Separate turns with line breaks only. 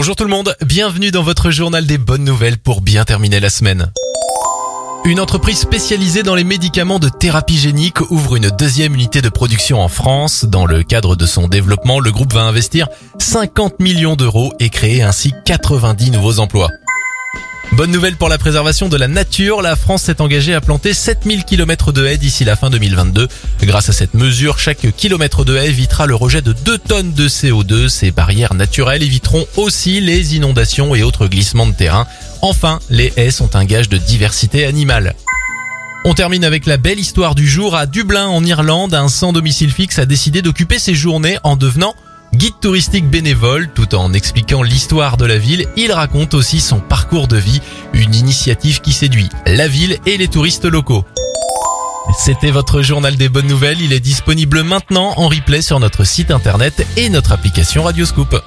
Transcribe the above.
Bonjour tout le monde, bienvenue dans votre journal des bonnes nouvelles pour bien terminer la semaine. Une entreprise spécialisée dans les médicaments de thérapie génique ouvre une deuxième unité de production en France. Dans le cadre de son développement, le groupe va investir 50 millions d'euros et créer ainsi 90 nouveaux emplois. Bonne nouvelle pour la préservation de la nature, la France s'est engagée à planter 7000 km de haies d'ici la fin 2022. Grâce à cette mesure, chaque kilomètre de haie évitera le rejet de 2 tonnes de CO2. Ces barrières naturelles éviteront aussi les inondations et autres glissements de terrain. Enfin, les haies sont un gage de diversité animale. On termine avec la belle histoire du jour. À Dublin, en Irlande, un sans domicile fixe a décidé d'occuper ses journées en devenant Guide touristique bénévole, tout en expliquant l'histoire de la ville, il raconte aussi son parcours de vie, une initiative qui séduit la ville et les touristes locaux. C'était votre journal des bonnes nouvelles, il est disponible maintenant en replay sur notre site internet et notre application Radioscoop.